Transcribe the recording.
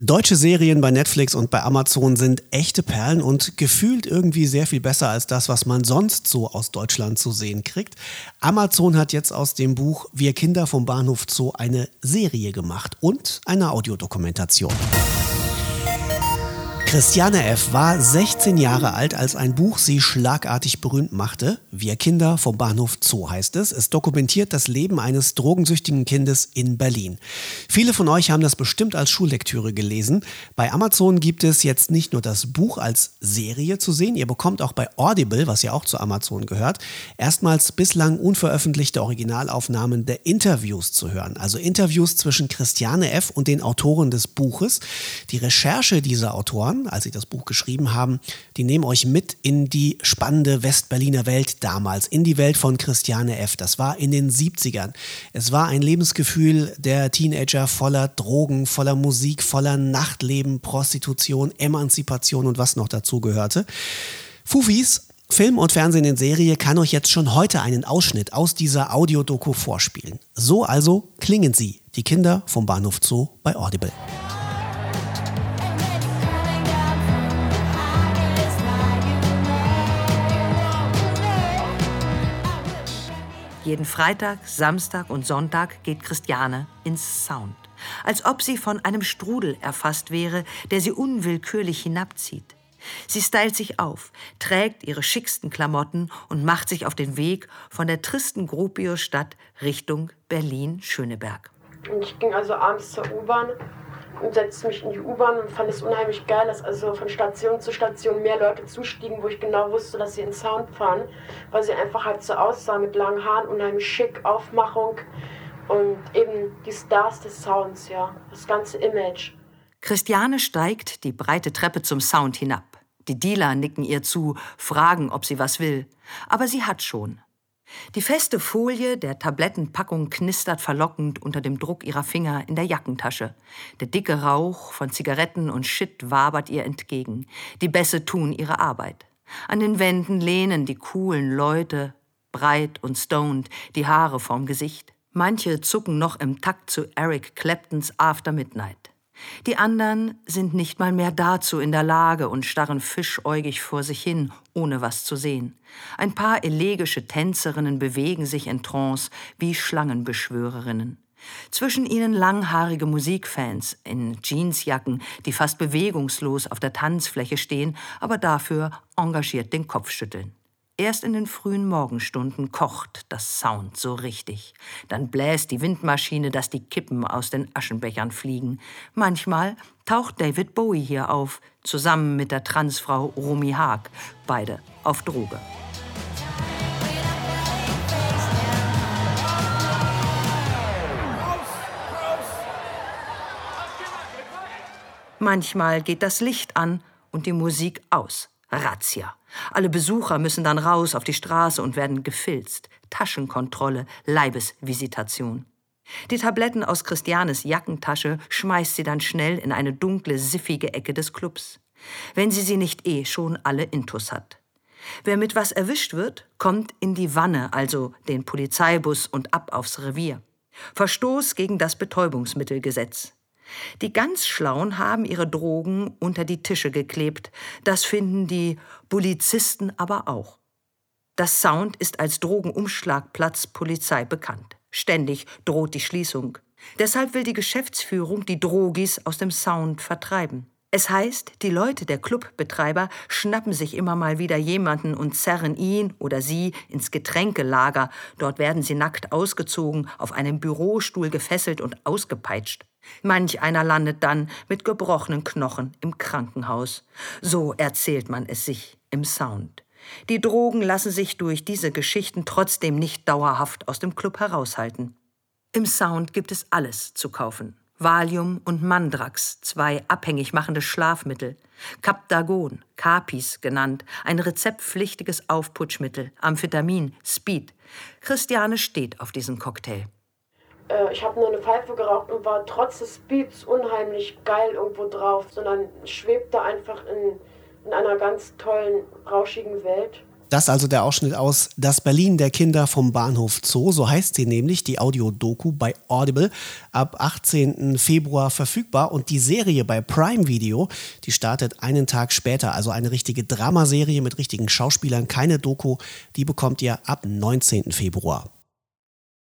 Deutsche Serien bei Netflix und bei Amazon sind echte Perlen und gefühlt irgendwie sehr viel besser als das, was man sonst so aus Deutschland zu sehen kriegt. Amazon hat jetzt aus dem Buch Wir Kinder vom Bahnhof Zoo eine Serie gemacht und eine Audiodokumentation. Christiane F. war 16 Jahre alt, als ein Buch sie schlagartig berühmt machte. Wir Kinder vom Bahnhof Zoo heißt es. Es dokumentiert das Leben eines drogensüchtigen Kindes in Berlin. Viele von euch haben das bestimmt als Schullektüre gelesen. Bei Amazon gibt es jetzt nicht nur das Buch als Serie zu sehen, ihr bekommt auch bei Audible, was ja auch zu Amazon gehört, erstmals bislang unveröffentlichte Originalaufnahmen der Interviews zu hören. Also Interviews zwischen Christiane F. und den Autoren des Buches. Die Recherche dieser Autoren Autoren, als sie das Buch geschrieben haben, die nehmen euch mit in die spannende Westberliner Welt damals, in die Welt von Christiane F. Das war in den 70ern. Es war ein Lebensgefühl der Teenager voller Drogen, voller Musik, voller Nachtleben, Prostitution, Emanzipation und was noch dazu gehörte. Fufis Film und Fernsehen in Serie kann euch jetzt schon heute einen Ausschnitt aus dieser Audiodoku vorspielen. So also klingen sie, die Kinder vom Bahnhof Zoo bei Audible. Jeden Freitag, Samstag und Sonntag geht Christiane ins Sound. Als ob sie von einem Strudel erfasst wäre, der sie unwillkürlich hinabzieht. Sie stylt sich auf, trägt ihre schicksten Klamotten und macht sich auf den Weg von der tristen Gropiusstadt Richtung Berlin-Schöneberg. Ich ging also abends zur U-Bahn und setzte mich in die U-Bahn und fand es unheimlich geil, dass also von Station zu Station mehr Leute zustiegen, wo ich genau wusste, dass sie in Sound fahren, weil sie einfach halt so aussahen mit langen Haaren, unheimlich schick, Aufmachung und eben die Stars des Sounds, ja, das ganze Image. Christiane steigt die breite Treppe zum Sound hinab. Die Dealer nicken ihr zu, fragen, ob sie was will. Aber sie hat schon. Die feste Folie der Tablettenpackung knistert verlockend unter dem Druck ihrer Finger in der Jackentasche. Der dicke Rauch von Zigaretten und Shit wabert ihr entgegen. Die Bässe tun ihre Arbeit. An den Wänden lehnen die coolen Leute, breit und stoned, die Haare vorm Gesicht. Manche zucken noch im Takt zu Eric Claptons After Midnight. Die anderen sind nicht mal mehr dazu in der Lage und starren fischäugig vor sich hin, ohne was zu sehen. Ein paar elegische Tänzerinnen bewegen sich in Trance wie Schlangenbeschwörerinnen. Zwischen ihnen langhaarige Musikfans in Jeansjacken, die fast bewegungslos auf der Tanzfläche stehen, aber dafür engagiert den Kopf schütteln. Erst in den frühen Morgenstunden kocht das Sound so richtig. Dann bläst die Windmaschine, dass die Kippen aus den Aschenbechern fliegen. Manchmal taucht David Bowie hier auf, zusammen mit der Transfrau Romy Haag, beide auf Droge. Manchmal geht das Licht an und die Musik aus. Razzia. Alle Besucher müssen dann raus auf die Straße und werden gefilzt. Taschenkontrolle, Leibesvisitation. Die Tabletten aus Christianes Jackentasche schmeißt sie dann schnell in eine dunkle, siffige Ecke des Clubs. Wenn sie sie nicht eh schon alle Intus hat. Wer mit was erwischt wird, kommt in die Wanne, also den Polizeibus und ab aufs Revier. Verstoß gegen das Betäubungsmittelgesetz. Die ganz Schlauen haben ihre Drogen unter die Tische geklebt. Das finden die Polizisten aber auch. Das Sound ist als Drogenumschlagplatz Polizei bekannt. Ständig droht die Schließung. Deshalb will die Geschäftsführung die Drogis aus dem Sound vertreiben. Es heißt, die Leute der Clubbetreiber schnappen sich immer mal wieder jemanden und zerren ihn oder sie ins Getränkelager. Dort werden sie nackt ausgezogen, auf einem Bürostuhl gefesselt und ausgepeitscht. Manch einer landet dann mit gebrochenen Knochen im Krankenhaus. So erzählt man es sich im Sound. Die Drogen lassen sich durch diese Geschichten trotzdem nicht dauerhaft aus dem Club heraushalten. Im Sound gibt es alles zu kaufen. Valium und Mandrax, zwei abhängig machende Schlafmittel, Captagon, Capis genannt, ein rezeptpflichtiges Aufputschmittel, Amphetamin, Speed. Christiane steht auf diesen Cocktail. Äh, ich habe nur eine Pfeife geraucht und war trotz des Speeds unheimlich geil irgendwo drauf, sondern schwebte einfach in, in einer ganz tollen, rauschigen Welt. Das also der Ausschnitt aus Das Berlin der Kinder vom Bahnhof Zoo, so heißt sie nämlich, die Audio-Doku bei Audible, ab 18. Februar verfügbar und die Serie bei Prime Video, die startet einen Tag später, also eine richtige Dramaserie mit richtigen Schauspielern, keine Doku, die bekommt ihr ab 19. Februar.